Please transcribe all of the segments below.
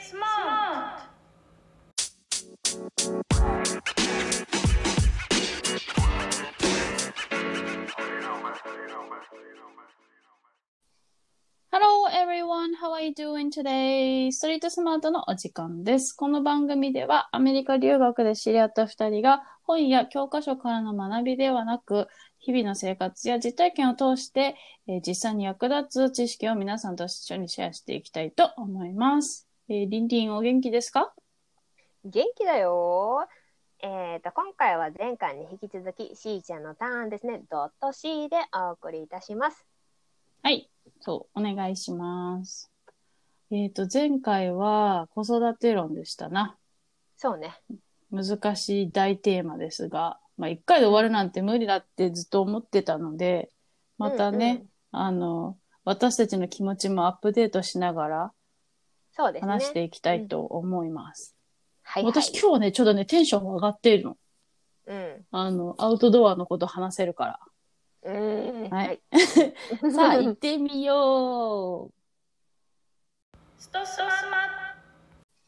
smart. Hello everyone, how are you doing today? ストリートスマートのお時間です。この番組ではアメリカ留学で知り合った二人が本や教科書からの学びではなく、日々の生活や実体験を通して、えー実際に役立つ知識を皆さんと一緒にシェアしていきたいと思います。えー、リンリンお元気ですか？元気だよえー、と今回は前回に引き続きしーちゃんのターンですねドット C でお送りいたしますはい。そう、お願いします。えっ、と、前回は子育て論でしたな。そうね難しい大テーマですが、まあ、一回で終わるなんて無理だってずっと思ってたので、またね、うんうんあの、私たちの気持ちもアップデートしながらそうですね話していきたいと思います。はいはい私今日ね、ちょっとね、テンションが上がっているの。うんあの、アウトドアのこと話せるから。うんはい さあ、行ってみよう。ストスマ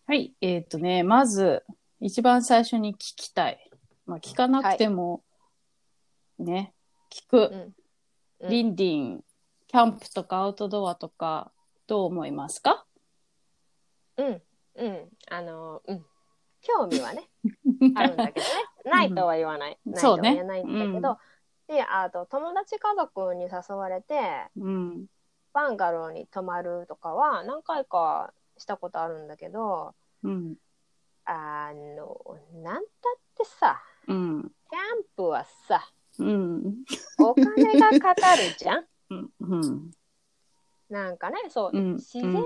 はい、えっ、とね、まず、一番最初に聞きたい。まあ、聞かなくても、ね、聞く。うんリンリン、キャンプとかアウトドアとか、どう思いますか？うんうんあのうん興味はね あるんだけどねないとは言わない、ないとは言わないんだけど、であと友達家族に誘われてうん。バンガローに泊まるとかは何回かしたことあるんだけどうん。あのなんたってさうん。キャンプはさうん。お金がかかるじゃんうん。うん。なんかねそう、うん自然を楽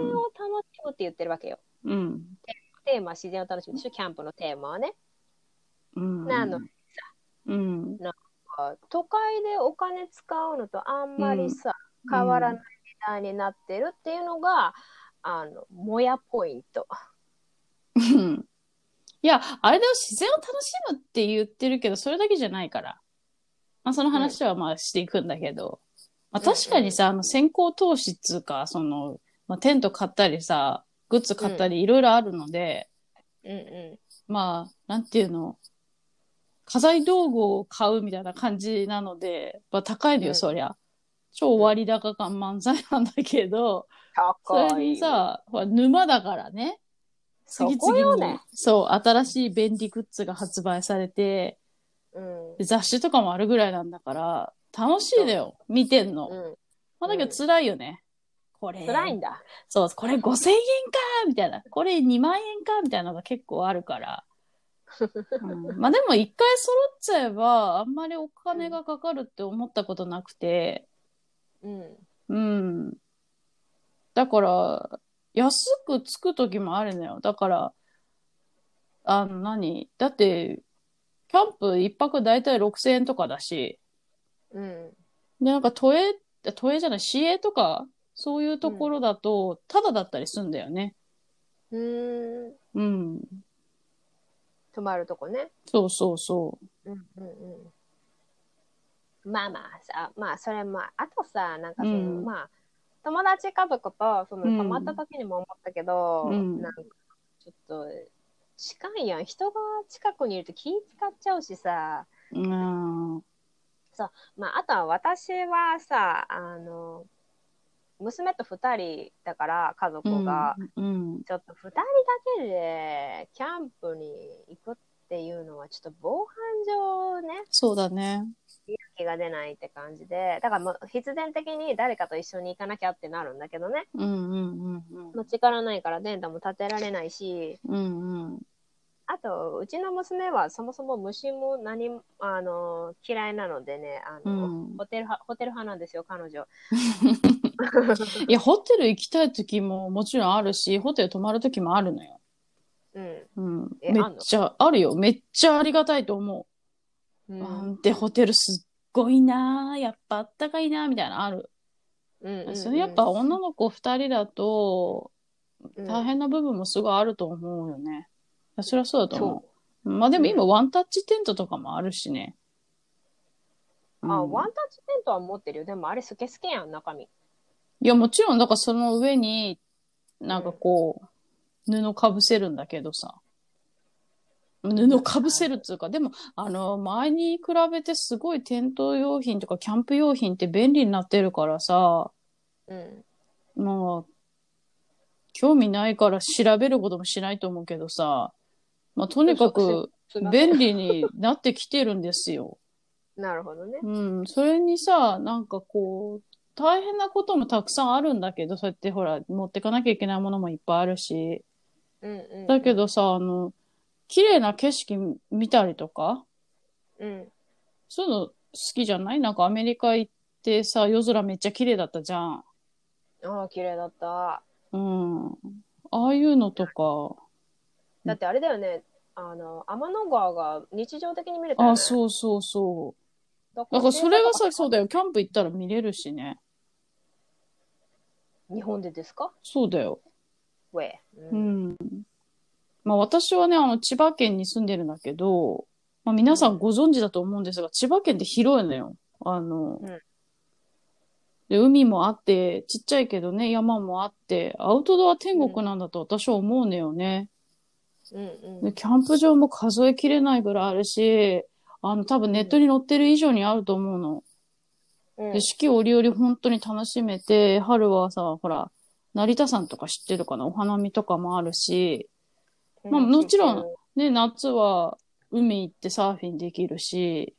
しむって言ってるわけようん。テーマは自然を楽しむでしょキャンプのテーマはねうん。なのうん。都会でお金使うのとあんまりさ、変わらない時代になってるっていうのが、あのもやポイントうん。いや、あれだよ、自然を楽しむって言ってるけど、それだけじゃないから。まあ、その話はまあしていくんだけど。まあ、確かにさ、あの、先行投資っつうか、その、まあ、テント買ったりさ、グッズ買ったり、いろいろあるので、うんうまあ、なんていうの、家財道具を買うみたいな感じなので、まあ、高いのよ、うん。そりゃ。超割高感満載なんだけど、それにさ、ほら沼だからね。そ次々に、ね。そう、新しい便利グッズが発売されて、うん。で雑誌とかもあるぐらいなんだから、楽しいだよ、見てんの。うんまあ、だけど辛いよね。これ。辛いんだそう、これ5000円かみたいな。これ2万円かみたいなのが結構あるから。うんまあでも一回揃っちゃえば、あんまりお金がかかるって思ったことなくて、うんうん。だから、安くつく時もあるのよ。だから、あの何？だって、キャンプ一泊だいたい6000円とかだし、うん。で、なんか都営、都営じゃない、市営とか、そういうところだと、タダだったりするんだよね。うーん。うん。泊まるとこね。そうそうそう。んうんうん。まあまあさまあそれもあとさなんかその、うん。まあ友達家族とそのうん。泊まった時にも思ったけど、うん。なんかちょっと近いやん。人が近くにいると気使っちゃうしさ。う。うん。まああとは私はさあの娘と2人だから家族が、うん。ちょっと2人だけでキャンプに行くっていうのはちょっと防犯上ねそうだね。気が出ないって感じでだからもう必然的に誰かと一緒に行かなきゃってなるんだけどねうんうんうんうん。力ないからテントも立てられないしうんうん。あとうちの娘はそもそも虫も何もあの嫌いなのでねあの、うんホテル派ホテル派なんですよ彼女 いや、ホテル行きたい時ももちろんあるし、ホテル泊まる時もあるのよ。うん、うん。えめっちゃ、あるよ。めっちゃありがたいと思う。うんなんてホテルすっごいなやっぱあったかいなみたいなのある。うんうんうんそれやっぱ女の子二人だと、うん大変な部分もすごいあると思うよね。いやそりゃそうだと思そうまあでも今ワンタッチテントとかもあるしね。あ、うんワンタッチテントは持ってるよ。でもあれスケスケやん、中身。いやもちろん、だからその上に、なんかこう、布かぶせるんだけどさ。布かぶせるっつうか、でも、あの、前に比べてすごいテント用品とかキャンプ用品って便利になってるからさ、うん。まあ、興味ないから調べることもしないと思うけどさ、まあ、とにかく便利になってきてるんですよ。なるほどね。うん、それにさ、なんかこう、大変なこともたくさんあるんだけど、そうやってほら、持ってかなきゃいけないものもいっぱいあるし、うんうん。だけどさ、あの、綺麗な景色見たりとか、うん。そういうの好きじゃない？なんかアメリカ行ってさ、夜空めっちゃ綺麗だったじゃん。ああ、綺麗だった。うん。ああいうのとか、だってあれだよね。あの、天の川が日常的に見れたよね。あ、そうそうそう。だだからそれがさ、そうだよ。キャンプ行ったら見れるしね。日本でですか？そうだよ。ウェイ。ううん。ん。まあ私はね、あの、千葉県に住んでるんだけど、まあ皆さんご存知だと思うんですが、千葉県って広いのよ。あの、うんで、海もあって、ちっちゃいけどね、山もあって、アウトドア天国なんだと私は思うのよね。うんうん。で、キャンプ場も数えきれないぐらいあるし、あの、多分ネットに載ってる以上にあると思うの。うんで、四季折々本当に楽しめて、春はさ、ほら、成田山とか知ってるかな？お花見とかもあるし、まあもちろんね、夏は海行ってサーフィンできるし、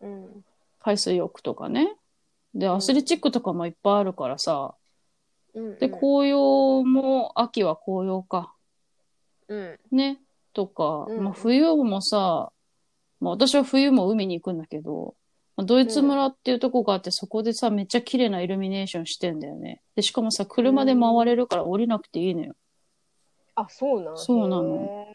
うん。海水浴とかね。で、アスレチックとかもいっぱいあるからさ。うん。で、紅葉も、秋は紅葉か。うん。ね。とか、うんまあ冬もさ、まあ私は冬も海に行くんだけど、まあドイツ村っていうとこがあって、そこでさ、めっちゃ綺麗なイルミネーションしてんだよね。で、しかもさ、車で回れるから降りなくていいのよ。あ、そうなのそうなの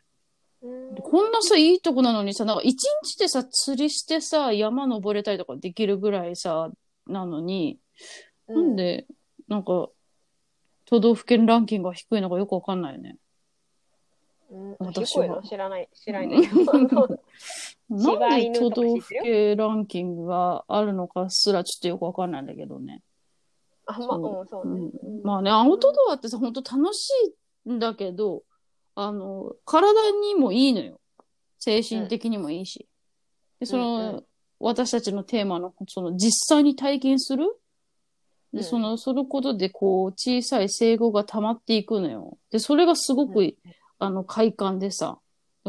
こんなさ、いいとこなのにさ、なんか一日でさ、釣りしてさ、山登れたりとかできるぐらいさ、なのに、なんで、なんか、都道府県ランキングが低いのかよくわかんないよね。うん、私はの知らない、知らない。なん柴で都道府県ランキングがあるのかすらちょっとよくわかんないんだけどね。あ、まあ、そう。うん、そうね。うん。まあね、アウトドアってさ、本当楽しいんだけど、あの、体にもいいのよ。精神的にもいいし。で、その、うんう私たちのテーマの、その、実際に体験する？で、うん。その、そのことで、こう、小さい生後が溜まっていくのよ。で、それがすごく、うんあの、快感でさ、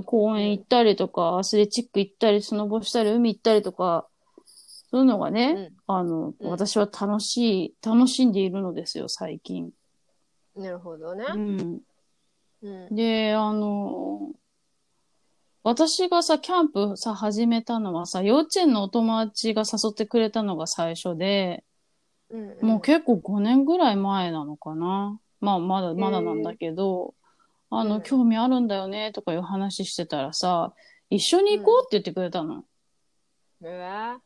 公園行ったりとか、アスレチック行ったり、スノボしたり、海行ったりとか、そういうのがね、あの、うん私は楽しい、楽しんでいるのですよ、最近。うんなるほどね。うん。うん。で、あの、私がさ、キャンプさ、始めたのはさ、幼稚園のお友達が誘ってくれたのが最初で、うんもう結構5年ぐらい前なのかな。まあ、まだ、まだなんだけど、あの、うん興味あるんだよね、とかいう話してたらさ、一緒に行こうって言ってくれたの。うわ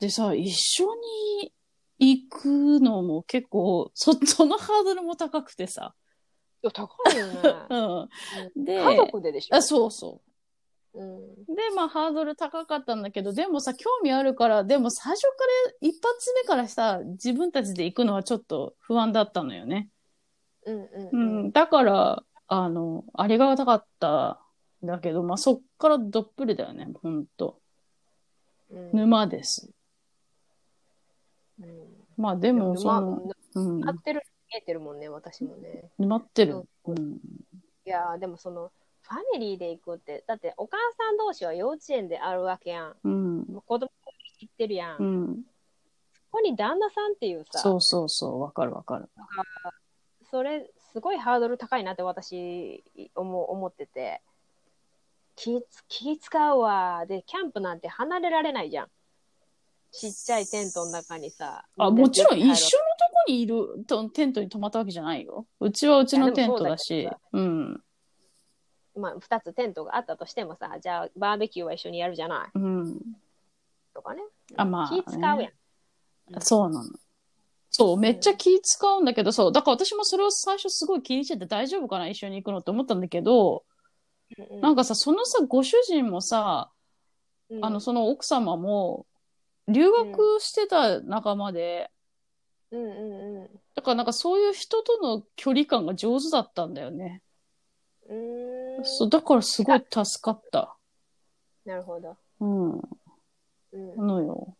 でさ、一緒に行くのも結構、そ、そのハードルも高くてさ。いや高いよね。うん。で、家族ででしょ？あ、そうそう。うん。で、まあ、ハードル高かったんだけど、でもさ、興味あるから、でも最初から、一発目からさ、自分たちで行くのはちょっと不安だったのよね。うんううんん。だから、あの、ありがたかったんだけど、まあ、そっからどっぷりだよね、ほんと。うん。沼です。うんまあ、でも、そ沼の、うん合、ってる、見えてるもんね、私もね。沼ってるそう。うん。いやーでもその、ファミリーで行くって、だってお母さん同士は幼稚園であるわけやん。うん。子供行ってるやん。こうん。こに旦那さんっていうさ、そうそうそう、わかるわかる。それ、すごいハードル高いなって私、思う思ってて。気つ気使うわ。で、キャンプなんて離れられないじゃん。ちっちゃいテントの中にさ。あ、もちろん一緒のと緒こにいるとテントに泊まったわけじゃないよ。うちはうちのテントだし。うん。まあ、二つテントがあったとしてもさ、じゃあバーベキューは一緒にやるじゃないうん。とかね。あ、まあ、ね。気使うやん。うんそうなの。そう、めっちゃ気使うんだけど、そう。だから私もそれを最初すごい気にしてて大丈夫かな一緒に行くのって思ったんだけど、なんかさ、そのさ、ご主人もさ、うんあの、その奥様も、留学してた仲間で、うんうんうん。だからなんかそういう人との距離感が上手だったんだよね。うーん。そう、だからすごい助かった。なるほど。うん。うん。のよ。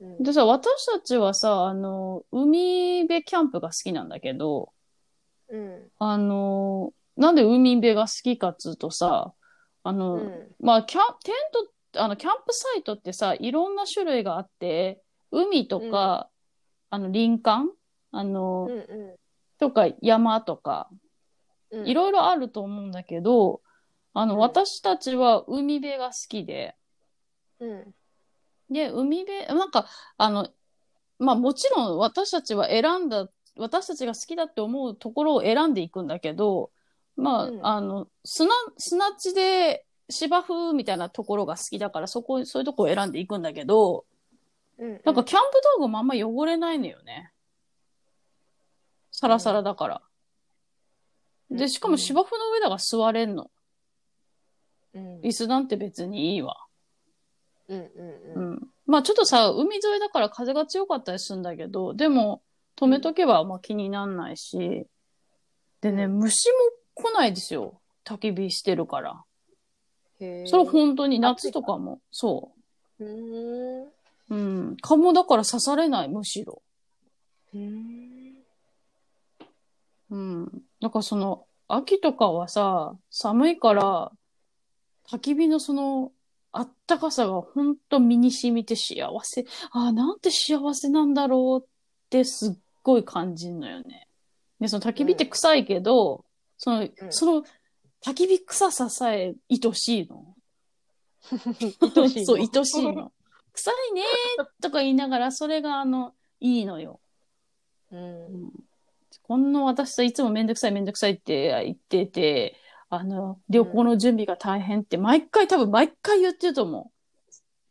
うんでさ、私たちはさ、あの、海辺キャンプが好きなんだけど、うん。あの、なんで海辺が好きかっつうとさ、あの、うん。まあ、キャン、テント、あの、キャンプサイトってさ、いろんな種類があって、海とか、あの、林間あの、うんうとか山とか、ん。うんいろいろあると思うんだけど、あの、うん私たちは海辺が好きで、うん。で、海辺、なんか、あの、まあもちろん私たちは選んだ、私たちが好きだって思うところを選んでいくんだけど、まあ、うんあの、砂、砂地で芝生みたいなところが好きだから、そこ、そういうとこを選んでいくんだけど、うん。なんかキャンプ道具もあんま汚れないのよね。サラサラだから。で、しかも芝生の上だから座れんの。うん。椅子なんて別にいいわ。うんうんううん。ん。まあちょっとさ、海沿いだから風が強かったりするんだけど、でも止めとけばまあ気になんないし、でね、うん虫も来ないですよ。焚き火してるから。へえ。それ本当に夏とかも、そうーん。う。うん。蚊もだから刺されない、むしろ。うーん。うん。だからその、秋とかはさ、寒いから、焚き火のその、あったかさがほんと身に染みて幸せ。ああ、なんて幸せなんだろうってすっごい感じんのよね。で、その焚き火って臭いけど、その、んその、焚き火臭ささえ愛しいの。愛しいのそう、愛しいの。臭いねーとか言いながら、それがあの、いいのよ。うん。こんな私さ、いつもめんどくさいめんどくさいって言ってて、あの、旅行の準備が大変って、毎回多分毎回言ってると思う。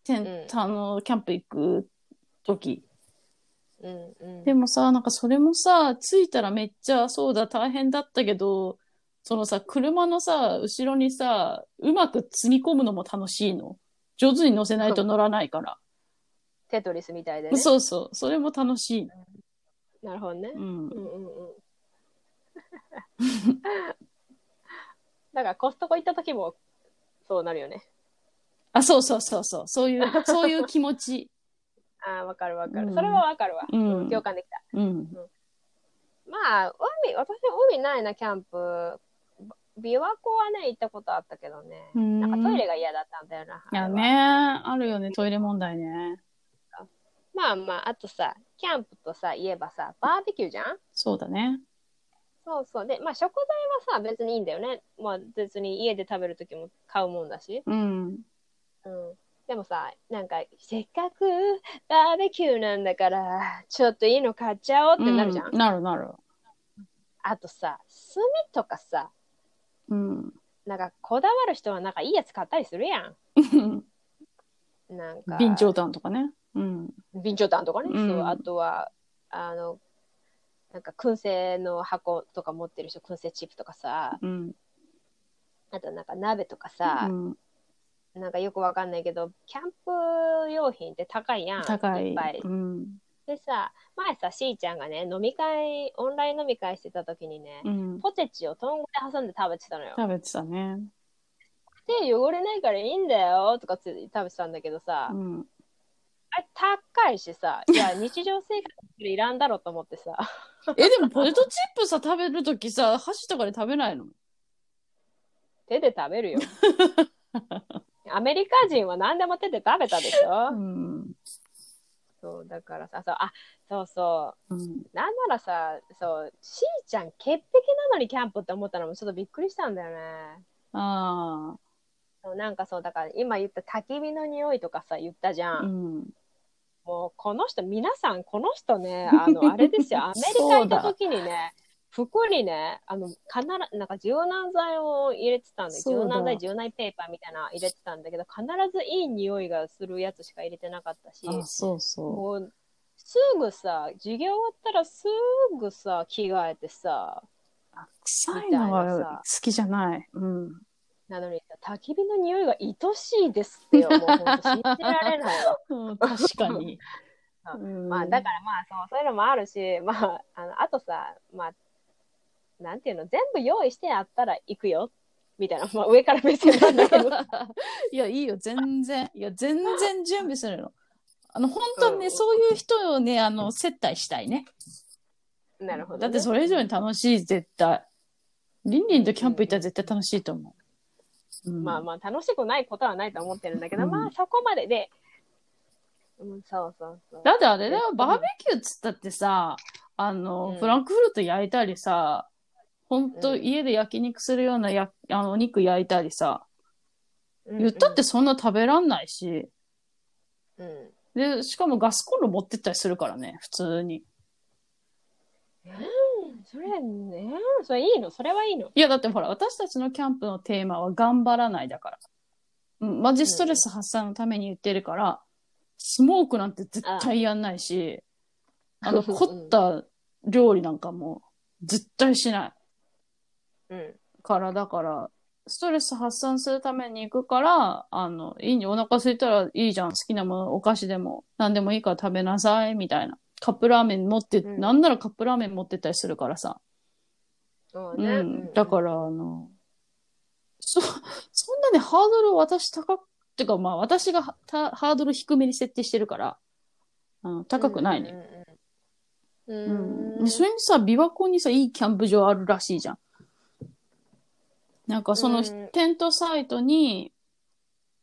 テンうんあの、キャンプ行く時。うんうん。でもさ、なんかそれもさ、着いたらめっちゃそうだ、大変だったけど、そのさ、車のさ、後ろにさ、うまく積み込むのも楽しいの。上手に乗せないと乗らないから。テトリスみたいでね。そうそう。それも楽しいの。なるほどね。うんうん。うんうん。だからコストコ行った時もそうなるよね。あ、そうそうそうそう。そういう、そういう気持ち。ああ、わかるわかる。うんそれはわかるわ。うん共感できた。うん。まあ、海、私海ないな、キャンプ。琵琶湖はね、行ったことあったけどね。うんなんかトイレが嫌だったんだよな。いやあれはね、あるよね、トイレ問題ね。まあまあ、あとさ、キャンプとさ、言えばさ、バーベキューじゃん？そうだね。そうそう。で、まあ食材はさ、別にいいんだよね。まあ別に家で食べるときも買うもんだし。うん。うん。でもさ、なんか、せっかくバーベキューなんだから、ちょっといいの買っちゃおうってなるじゃん。うんなるなる。あとさ、炭とかさ、うん。なんかこだわる人はなんかいいやつ買ったりするやん。なんか。備長炭とかね。うん。備長炭とかね。うんそう。あとは、あの、なんか燻製の箱とか持ってる人、燻製チップとかさ、うん。あとなんか鍋とかさ、うんなんかよくわかんないけど、キャンプ用品って高いやん。高い。っぱい。うん。でさ、前さ、しーちゃんがね、飲み会、オンライン飲み会してた時にね、うん。ポテチをトングで挟んで食べてたのよ。食べてたね。手汚れないからいいんだよとかって食べてたんだけどさ、うん。あれ高いしさ、いや、日常生活でいらんだろうと思ってさ、え、でもポテトチップさ、食べるときさ、箸とかで食べないの？手で食べるよ。アメリカ人は何でも手で食べたでしょ、うん。そう、だからさ、そう、あ、そうそう、うん。なんならさ、そう、しーちゃん潔癖なのにキャンプって思ったのもちょっとびっくりしたんだよね。あそうなんかそう、だから今言った焚き火の匂いとかさ、言ったじゃあ。ん。うん。もうこの人、皆さんこの人ね、あの、あれですよ、アメリカ行った時にね、服にね、あの、必ず、なんか柔軟剤を入れてたんで、柔軟剤、柔軟ペーパーみたいなの入れてたんだけど、必ずいい匂いがするやつしか入れてなかったし、あ、そうそもう、すぐさ、授業終わったらすぐさ、着替えてさ、う。臭いのは好きじゃない。うん。なのにさ、焚き火の匂いが愛しいですってよ。もう信じられないわ。うん確かに。まあ、だからまあそう、そういうのもあるし、まあ、あのあとさ、まあ、なんていうの、全部用意してあったら行くよ、みたいな、まあ、上から目線なんだけど。いや、いいよ、全然。いや、全然準備するの。あの、本当にね、うんそういう人をね、あの、接待したいね。なるほど、ね。だってそれ以上に楽しい、絶対。リンリンとキャンプ行ったら絶対楽しいと思う。うん、まあまあ、楽しくないことはないと思ってるんだけど、うん。まあ、そこまでで、うん、そうそうそう。だってあれだよ、バーベキューっつったってさ、あの、うん。フランクフルト焼いたりさ、ほんとうん家で焼肉するようなやあのお肉焼いたりさ、うん言ったって、そんな食べらんないし、うん。で、しかもガスコンロ持ってったりするからね、普通に。それね、それいいのそれはいいのいや、だってほら、私たちのキャンプのテーマは頑張らないだから。うん、マジストレス発散のために言ってるから、スモークなんて絶対やんないし、あの、うん凝った料理なんかも絶対しない。うん。から、だから、ストレス発散するために行くから、あの、いいにお腹空いたらいいじゃん。好きなもの、お菓子でも、何でもいいから食べなさい、みたいな。カップラーメン持って、うんなんならカップラーメン持ってったりするからさ。そうね。うん。だから、あの、そ、そんなにハードルを私高く、てかまあ私がはたハードル低めに設定してるから、うん、高くないね。うん。ううんん。でそれにさ、琵琶湖にさ、いいキャンプ場あるらしいじゃん。なんかそのうんテントサイトに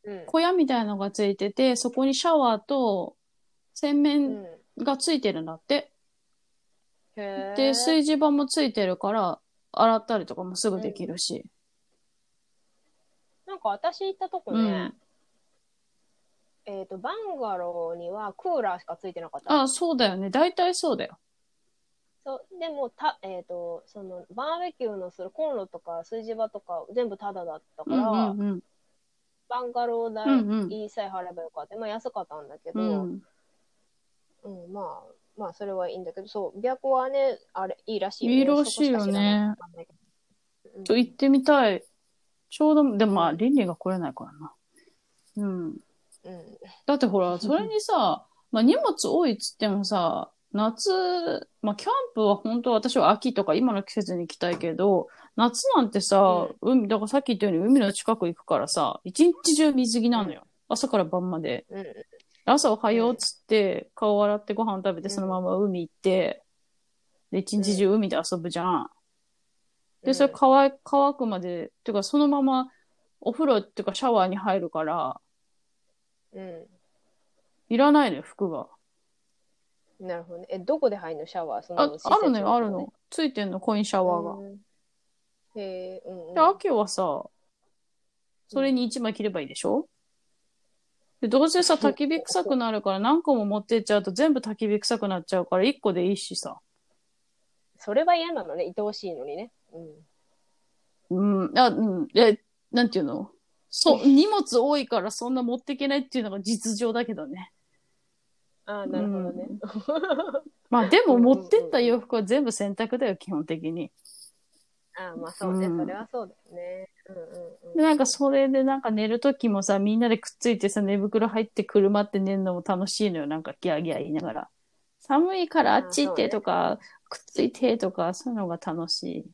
うん小屋みたいのがついてて、そこにシャワーと洗う面んがついてるんだって。へーで、炊事場もついてるから、洗ったりとかもすぐできるし。なんか私行ったとこねうん、えっと、バンガローにはクーラーしかついてなかった。あ、そうだよね。大体そうだよ。そうでもた、えっとそのバーベキューのするコンロとか炊事場とか全部タダだったかうんら、うんうん。バンガロー代うんうんいいさえ払えばよかった、まあ安かったんだけうど、うんん。まあまあそれはいいんだけどそう琵琶湖はねあれいいらしいいいらしいよねそこしか知らなかったん行ってみたい。ちょうど、でもまあ、倫理が来れないからな。うん。うんだってほら、それにさ、まあ荷物多いっつってもさ、夏、まあキャンプは本当私は秋とか今の季節に行きたいけど、夏なんてさ、海、だからさっき言ったように海の近く行くからさ、一日中水着なのよ。朝から晩まで。うん朝おはようっつって、顔洗ってご飯食べて、そのまま海行って、で、一日中海で遊ぶじゃん。で、それ乾い乾くまで、てかそのままお風呂っていうかシャワーに入るから、ういらないのよ、服が。んなるほどね。えどこで入るの？シャワー？そのあ、あるのよ、あるねの。ついてんの、コインシャワーが。うん。へえうんうん。で、秋はさ、それに一枚着ればいいでしょ？で、どうせさ、焚き火臭くなるから何個も持ってっちゃうと全部焚き火臭くなっちゃうから一個でいいしさ。それは嫌なのね愛おしいのにね。うん。うん、あ、うん、え、なんていうの？そう、荷物多いからそんな持っていけないっていうのが実情だけどね。ああなるほどね、まあでもうんうんうん持ってった洋服は全部洗濯だよ、基本的に。ああまあそうね、うん。それはそうだよねで、なんかそれでなんか寝るときもさ、みんなでくっついてさ、寝袋入って車って寝るのも楽しいのよ。なんかギャーギャー言いながら。寒いからあっち行ってとか、くっついてとか、そういうのが楽しい。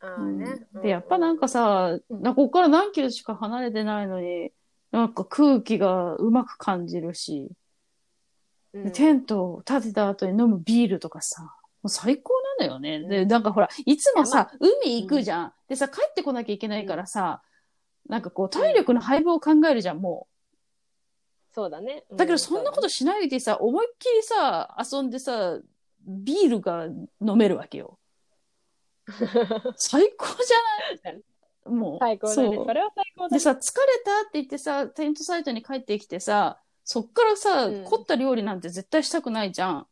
ああうんね、で、やっぱなんかさ、うんなここから何キロしか離れてないのに、なんか空気がうまく感じるし、うん、でテントを立てた後に飲むビールとかさ、もう最高なのよね。で、うんなんかほら、いつもいさ、海行くじゃん。でさ、帰ってこなきゃいけないからさ、なんかこう、体力の配分を考えるじゃん、もそうだね。う。だけど、そんなことしないでさ、思いっきりさ、遊んでさ、ビールが飲めるわけよ。最高じゃない？もう。最高だね。それは最高だね。でさ、疲れたって言ってさ、テントサイトに帰ってきてさ、そっからさ、うん凝った料理なんて絶対したくないじゃん。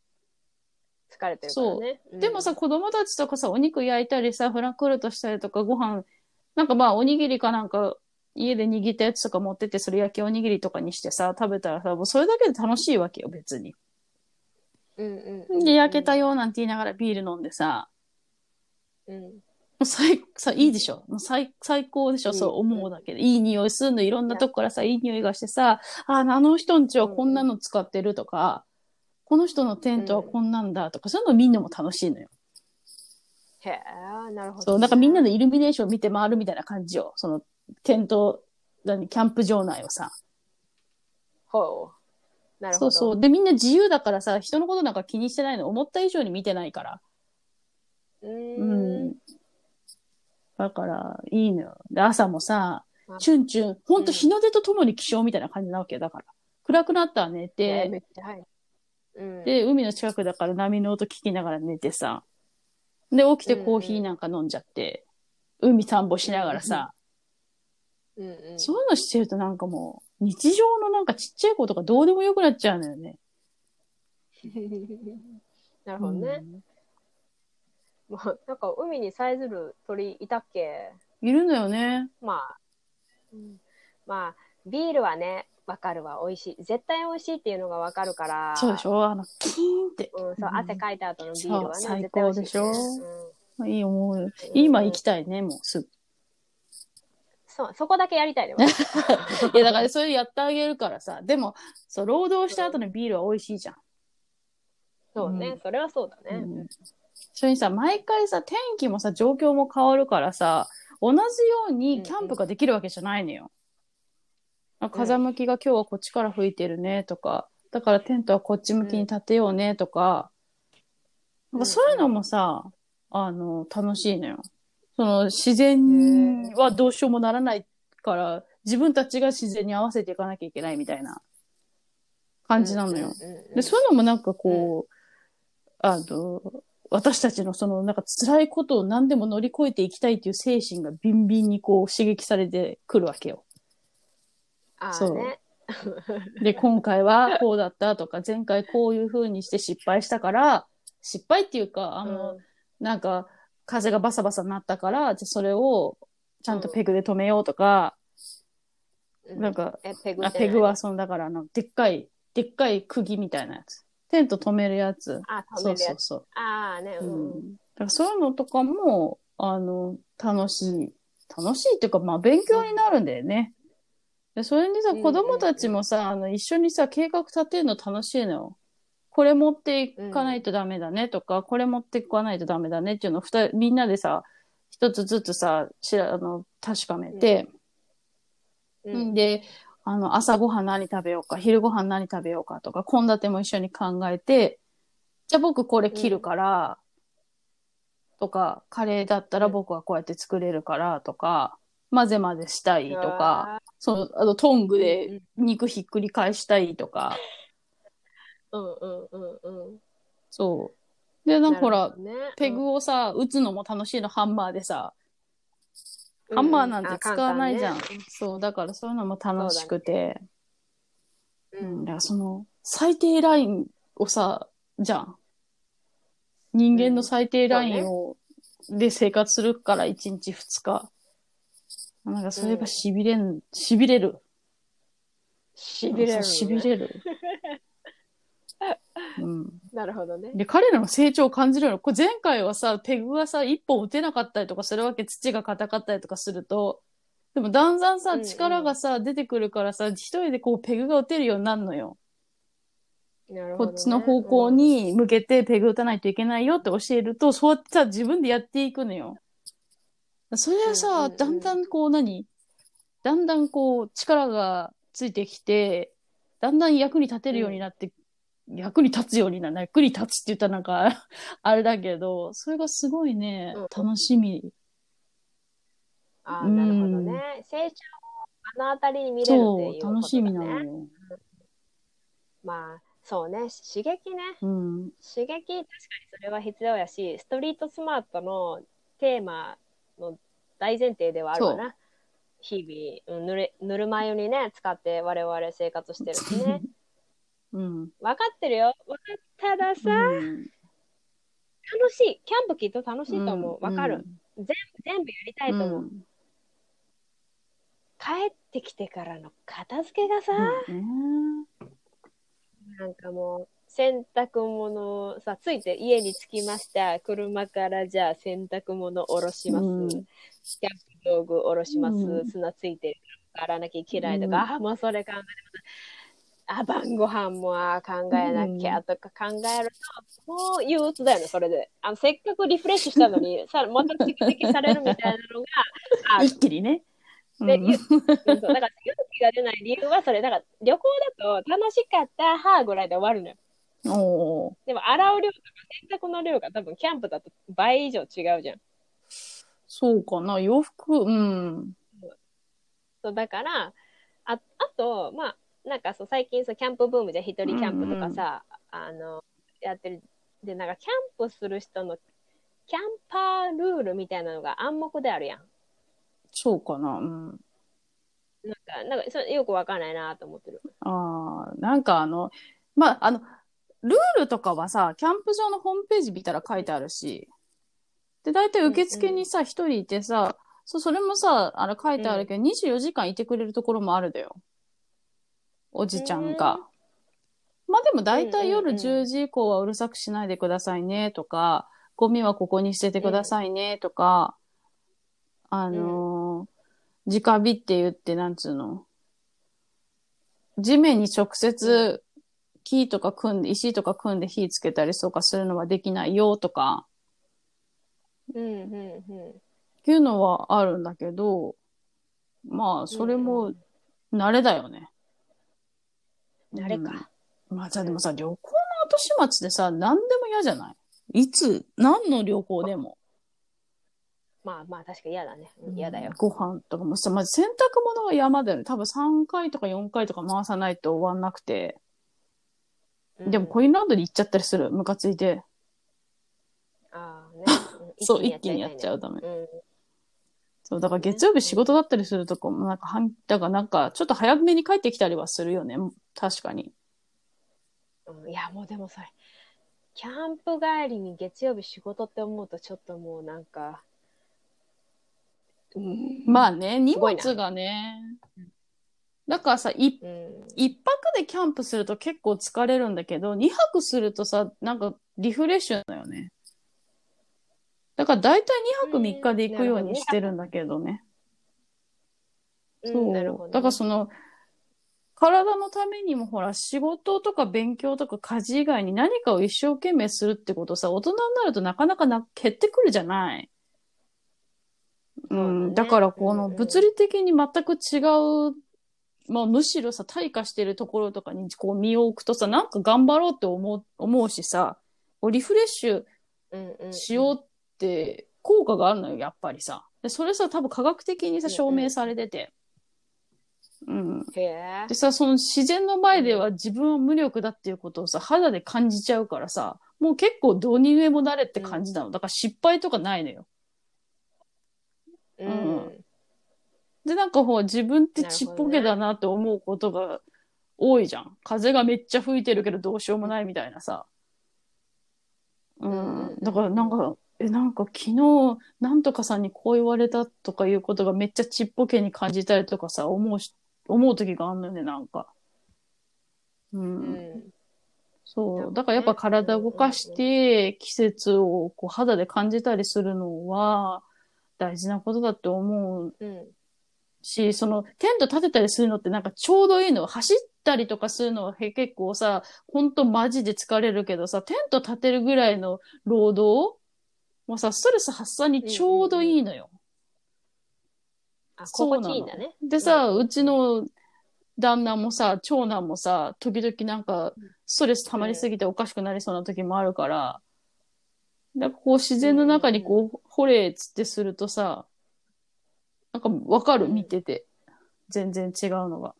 疲れてるからね。う。ん。でもさ、、子供たちとかさ、お肉焼いたりさ、フランクフルトしたりとか、ご飯、なんかまあ、おにぎりかなんか、家で握ったやつとか持ってって、それ焼きおにぎりとかにしてさ、食べたらさ、もうそれだけで楽しいわけよ、別に。うんうんうん、で、焼けたよなんて言いながらビール飲んでさ、うん。もう最、さ、いいでしょ。もう最、最高でしょいいそう思うだけで。いい匂いするの、いろんなとこからさ、いい匂いがしてさ、あ、あの人んちはこんなの使ってるとか、この人のテントはこんなんだとか、そういうの見るのも楽しいのよ。へえ、なるほど、そう、なんかみんなのイルミネーション見て回るみたいな感じよ。その、テント、何、キャンプ場内をさ。ほう。なるほど。そうそう。で、みんな自由だからさ、人のことなんか気にしてないの。思った以上に見てないから。うんん。だから、いいのよ。で、朝もさあ、チュンチュン、ほんとうん日の出とともに起床みたいな感じなわけだから。暗くなったら寝えて、はい。うん。で、海の近くだから波の音聞きながら寝てさ。で、起きてコーヒーなんか飲んじゃって、海散歩しながらさ、うんうん。そういうのしてるとなんかもう、日常のなんかちっちゃいことがどうでもよくなっちゃうのよね。なるほどね。もうなんか海にさえずる鳥いたっけうん。いるのよね。まあ、うんまあ、ビールはね、わかるわ、美味しい。絶対美味しいっていうのがわかるから。そうでしょ？あの、キーンって。うん、そう、うん汗かいた後のビールはね、最絶対美味しい、高でしょ？うんいい思う。今行きたいね、もうすぐ。そう、そこだけやりたいね。いや、だからそれやってあげるからさ。でも、そう、労働した後のビールは美味しいじゃん。そうね、うんそれはそうだね。うんそれにさ、毎回さ、天気もさ、状況も変わるからさ、同じようにキャンプができるわけじゃないのよ。あ風向きが今日はこっちから吹いてるねとか、だからテントはこっち向きに立てようねとか、なんかそういうのもさ、あの、楽しいのよ。その自然はどうしようもならないから、自分たちが自然に合わせていかなきゃいけないみたいな感じなのよ。で、そういうのもなんかこう、あの、私たちのそのなんか辛いことを何でも乗り越えていきたいっていう精神がビンビンにこう刺激されてくるわけよ。ああそうね。で、今回はこうだったとか、前回こういう風にして失敗したから、失敗っていうか、あの、なんか風がバサバサなったから、じゃあそれをちゃんとペグで止めようとか、うんなんか、え、ペグあペグはその、だからあの、でっかい、でっかい釘みたいなやつ。テント止めるやつ。あ、止そうめるやつ。そうそう。ああね、ううん。ん。だからそういうのとかも、あの、楽しい。楽しいっていうか、まあ、勉強になるんだよね。で、それにさ、うん子供たちもさ、あの、一緒にさ、計画立てるの楽しいのよ。これ持っていかないとダメだねとか、これ持っていかないとダメだねっていうのを、二人、みんなでさ、一つずつさ、しら、あの、確かめて、うん。で、あの、朝ごはん何食べようか、昼ごはん何食べようかとか、献立も一緒に考えて、じゃあ僕これ切るから、とか、カレーだったら僕はこうやって作れるから、とか、混ぜ混ぜしたいとか、そう、あの、トングで肉ひっくり返したいとか、うんうんうんうん。そう。で、なんかほら、ペグをさ、打つのも楽しいの、ハンマーでさ、ハンマーなんて使わないじゃん。うそう、だからそういうのも楽しくて、ううん、んだからその、最低ラインをさ、じゃん。人間の最低ラインを、で生活するから1日2日。なんかそれが痺れん、痺れる。しびれるのね。そう痺れる。うん。なるほどね。で、彼らの成長を感じるの。これ前回はさ、ペグがさ、一本打てなかったりとかするわけ、土が硬かったりとかすると、でもだんだんさ、うんうん力がさ、出てくるからさ、一人でこうペグが打てるようになるのよ。なるほどねこっちの方向に向けてペグ打たないといけないよって教えると、そうやってさ、自分でやっていくのよ。それはさ、うんうんうんだんだんこう何？だんだんこう力がついてきて、だんだん役に立てるようになって、役に立つようになる。役に立つって言ったらなんか、あれだけど、それがすごいね、うん楽しみ。ああ、なるほどね。成長を目の当たりに見れるってそ、いううことだ、ね。楽しみなのよ。まあ、そうね。刺激ね。うん。刺激、確かにそれは必要やし、ストリートスマートのテーマの大前提ではあるわな。日々、うんぬる、ぬるま湯にね、使って我々生活してるしね。うん。分かってるよ。分かったださ、うん楽しい。キャンプきっと楽しいと思う。分かる。。全部やりたいと思う。ん帰ってきてからの片付けがさ、なんかもう、洗濯物をさ、ついて家に着きました。車からじゃあ洗濯物下ろします。うんキャンプ道具下ろします。うん砂ついてるから洗わなきゃいけないとか、うんああ、もうそれ考えあ、晩ご飯もあ考えなきゃとか考えると、もう憂鬱だよね、それで。あのせっかくリフレッシュしたのに、さまた蓄積されるみたいなのが、あ一気にね。で、うんゆそうだから勇気が出ない理由はそれ。だから旅行だと楽しかった、はーぐらいで終わるのよ。おーでも洗う量とか洗濯の量が多分キャンプだと倍以上違うじゃん。そうかな、洋服、うん。そうだから、ああと、まあ、なんかそう最近そうキャンプブームじゃ一人キャンプとかさ、あの、やってる。で、なんかキャンプする人のキャンパールールみたいなのが暗黙であるやん。そうかな、うん。なんか、なんかそれよくわかんないなと思ってる。ああ、なんかあの、まあ、あの、ルールとかはさ、キャンプ場のホームページ見たら書いてあるし、で、大体受付にさ、一、人いてさ、そう、それもさ、あれ書いてあるけど、24時間いてくれるところもあるだよ。おじちゃんが。まあでも大体夜うんうんうん。10時以降はうるさくしないでくださいねとか、ゴミはここに捨ててくださいねとか、あのー直火って言って、なんつうの、地面に直接木とか組んで、石とか組んで火つけたりとかするのはできないよとか、うん、うん、うん。いうのはあるんだけど、まあ、それも慣れだよね。慣れか。うんまあ、じゃあでもさ、旅行の後始末でさ、何でも嫌じゃない？いつ、何の旅行でも。まあまあ確かに嫌だね。うん嫌だよ。ご飯とかもさ、まず洗濯物は山だよね。多分3回とか4回とか回さないと終わんなくて。うんでもコインランドリー行っちゃったりする。ムカついて。ああ ね。そう一気にやっちゃうためうん。そう、だから月曜日仕事だったりするとこも、なんか、はん、だからなんか、ちょっと早めに帰ってきたりはするよね。確かに。うんいや、もうでもそれ、キャンプ帰りに月曜日仕事って思うとちょっともうなんか、うん。まあね、荷物がね。だからさ、一うん。一泊でキャンプすると結構疲れるんだけど、二泊するとさ、なんかリフレッシュだよね。だから大体二泊三日で行くようにしてるんだけどね。うんなるほどそう。だからその、体のためにもほら、仕事とか勉強とか家事以外に何かを一生懸命するってことさ、大人になるとなかなかな減ってくるじゃない。うん。だからこのうんうん物理的に全く違う、まあむしろさ、退化してるところとかにこう身を置くとさ、なんか頑張ろうって思う、思うしさ、こうリフレッシュしようって効果があるのよ、やっぱりさ。で、それさ、多分科学的にさ、証明されてて。うん。で。さ、その自然の前では自分は無力だっていうことをさ、肌で感じちゃうからさ、もう結構どうに上もなれって感じなの。だから失敗とかないのよ。ううんん。で、なんかほう、自分ってちっぽけだなって思うことが多いじゃん。風がめっちゃ吹いてるけどどうしようもないみたいなさ。ううんん。だからなんか、え、なんか昨日、なんとかさんにこう言われたとかいうことがめっちゃちっぽけに感じたりとかさ、思うし、思う時があるのよね、なんか。う。うんん。そう。だからやっぱ体動かして、季節をこう肌で感じたりするのは大事なことだって思ううん。し、そのテント立てたりするのってなんかちょうどいいの。走ったりとかするのはへ結構さ、ほんとマジで疲れるけどさ、テント立てるぐらいの労働もうさ、ストレス発散にちょうどいいのよ。あ、心地いいんだね。でさ、うちの旦那もさ、長男もさ、時々なんか、ストレス溜まりすぎておかしくなりそうな時もあるから、なんかこう自然の中にこう、掘れっつってするとさ、なんかわかるうん見てて。全然違うのが。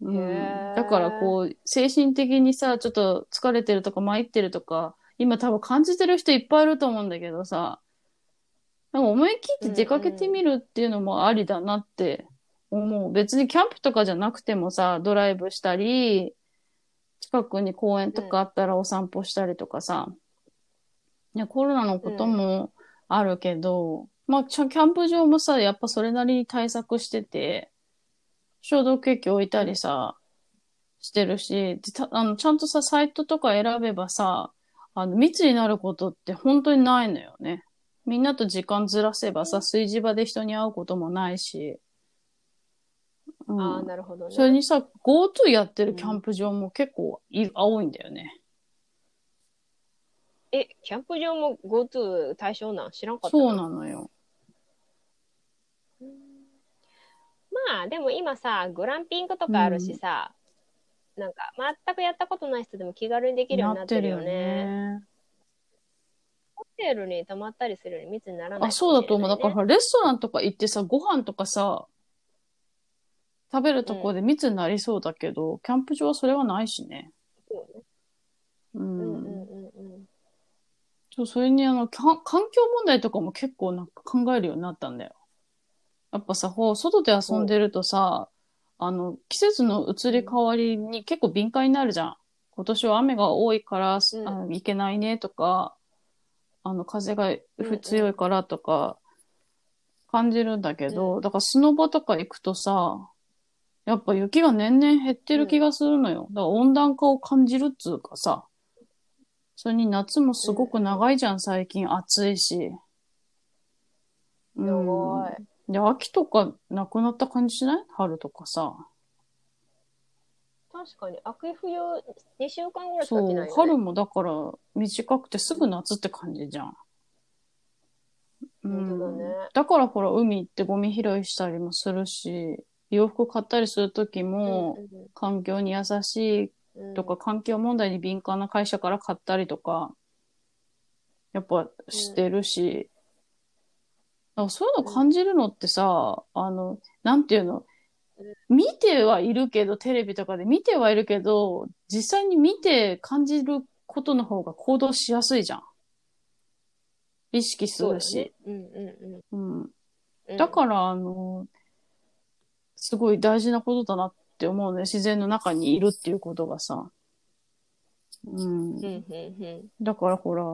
うんだからこう、精神的にさ、ちょっと疲れてるとか参ってるとか、今多分感じてる人いっぱいいると思うんだけどさ、なんか思い切って出かけてみるっていうのもありだなって思う。別にキャンプとかじゃなくてもさ、ドライブしたり、近くに公園とかあったらお散歩したりとかさ、ね、コロナのこともあるけど、まあ、ちゃキャンプ場もさ、やっぱそれなりに対策してて、消毒液置いたりさ、してるし、でたあの、ちゃんとさ、サイトとか選べばさ、あの、密になることって本当にないのよね。みんなと時間ずらせばさ、炊事場で人に会うこともないし、うんああ、なるほどね。それにさ、GoTo やってるキャンプ場も結構いる、多いんだよね。え、キャンプ場も GoTo 対象なん？知らんかったそうなのよ。まあ、でも今さ、グランピングとかあるしさ、なんか全くやったことない人でも気軽にできるようになってるよね。ね。ホテルに泊まったりするより密にならないあ、そうだと思う。だからレストランとか行ってさ、ご飯とかさ、食べるとこで密になりそうだけど、キャンプ場はそれはないしね。そうねう。うんんうんうんうん。そう、それにあの、環境問題とかも結構なんか考えるようになったんだよ。やっぱさ、こう、外で遊んでるとさ、あの、季節の移り変わりに結構敏感になるじゃん。今年は雨が多いから、うんあのいけないねとか、あの、風がうんうん強いからとか、感じるんだけど、だからスノボとか行くとさ、やっぱ雪が年々減ってる気がするのよ。だから温暖化を感じるっつうかさ、それに夏もすごく長いじゃん、最近暑いし。うん長い。で、秋とかなくなった感じしない？春とかさ。確かに、秋冬2週間ぐらいしかそう来ないよ、ね。春もだから短くてすぐ夏って感じじゃん。うんだね。だからほら、海行ってゴミ拾いしたりもするし、洋服買ったりするときも、環境に優しいとか、環境問題に敏感な会社から買ったりとか、やっぱしてるし、だそういうの感じるのってさ、あの、なんていうの、見てはいるけど、テレビとかで見てはいるけど、実際に見て感じることの方が行動しやすいじゃん。意識するし。ね。うんうんうん。うん。だから、あの、すごい大事なことだなって思うね。自然の中にいるっていうことがさ。うんだからほら、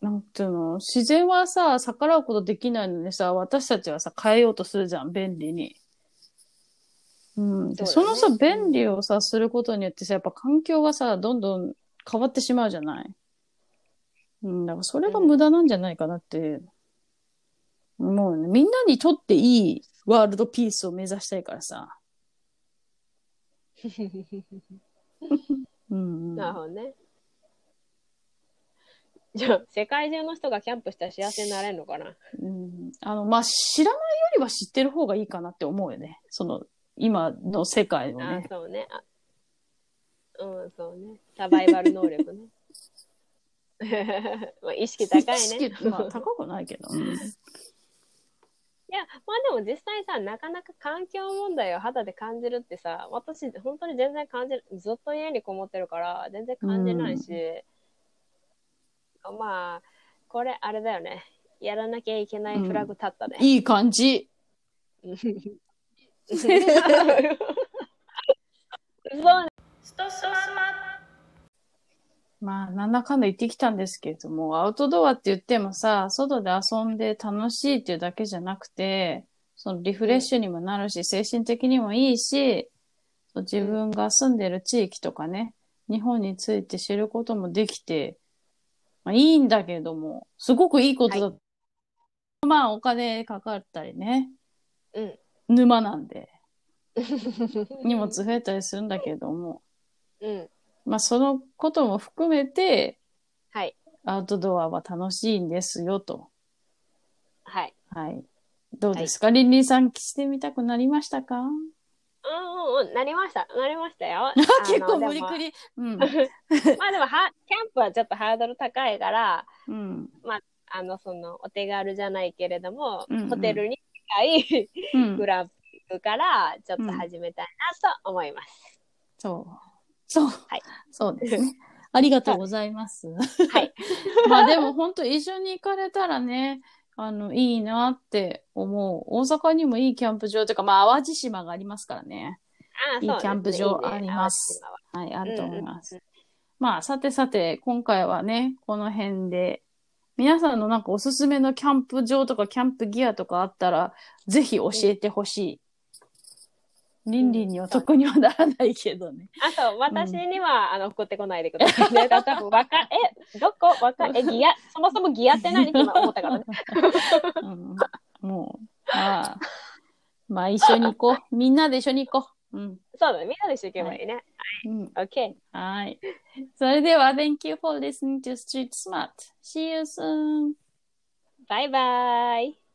なんていうの、自然はさ、逆らうことできないのにさ、私たちはさ、変えようとするじゃん、便利に。うん。でそ,、のさ、便利をさ、することによってさ、やっぱ環境がさ、どんどん変わってしまうじゃない？うん、だからそれが無駄なんじゃないかなって、思うね。みんなにとっていいワールドピースを目指したいからさ。うん、うん。なるほどね。じゃあ、世界中の人がキャンプしたら幸せになれるのかな？うんあの、まあ、知らないよりは知ってる方がいいかなって思うよね。その、今の世界をあね。そうね。あうん、そうね。サバイバル能力ね。まあ、意識高い意識ね。まあ、高くないけど。う んいや、まあでも実際さ、なかなか環境問題を肌で感じるってさ、私、本当に全然感じる。ずっと家にこもってるから、全然感じないし、まあ、これ、あれだよね。やらなきゃいけないフラグ立ったね。いい感じ。そうね。まあ、なんだかんだ言ってきたんですけれども、アウトドアって言ってもさ、外で遊んで楽しいっていうだけじゃなくて、そのリフレッシュにもなるし、精神的にもいいし、自分が住んでる地域とかね、日本について知ることもできて、まあいいんだけども、すごくいいことだ。まあ、お金かかったりね、うん。沼なんで、荷物増えたりするんだけども、うん。まあ、そのことも含めて、はい。アウトドアは楽しいんですよと。はい。はい。どうですか、リンリンさんしてみたくなりましたか？うんうんうん、なりました。なりましたよ。結構無理く。り。うん。まあでもは、キャンプはちょっとハードル高いから、うん。あの、その、お手軽じゃないけれども、うんうんホテルに近いうん グ。ランピングから、ちょっと始めたいなと思います。そう。そう。はいそうですね。ありがとうございます。はい。まあでも本当一緒に行かれたらね、あの、いいなって思う。大阪にもいいキャンプ場というか、まあ淡路島がありますからね。ああいいキャンプ場ありますはい、あると思います。まあ、さてさて、今回はね、この辺で、皆さんのなんかおすすめのキャンプ場とかキャンプギアとかあったら、ぜひ教えてほしい。リンリンには得にはならないけどね。あと、私には、あの、送ってこないでくださいね。だ多分わか、え、どこ？わか、え、ギア、そもそもギアって何？って今思ったからね。うん、もう、まあ、まあ一緒に行こう。みんなで一緒に行こう。うん。そうだね。みんなでしていけばいいね。うん。OK。はい。それでは、Thank you for listening to Street Smart. See you soon. バイバイ。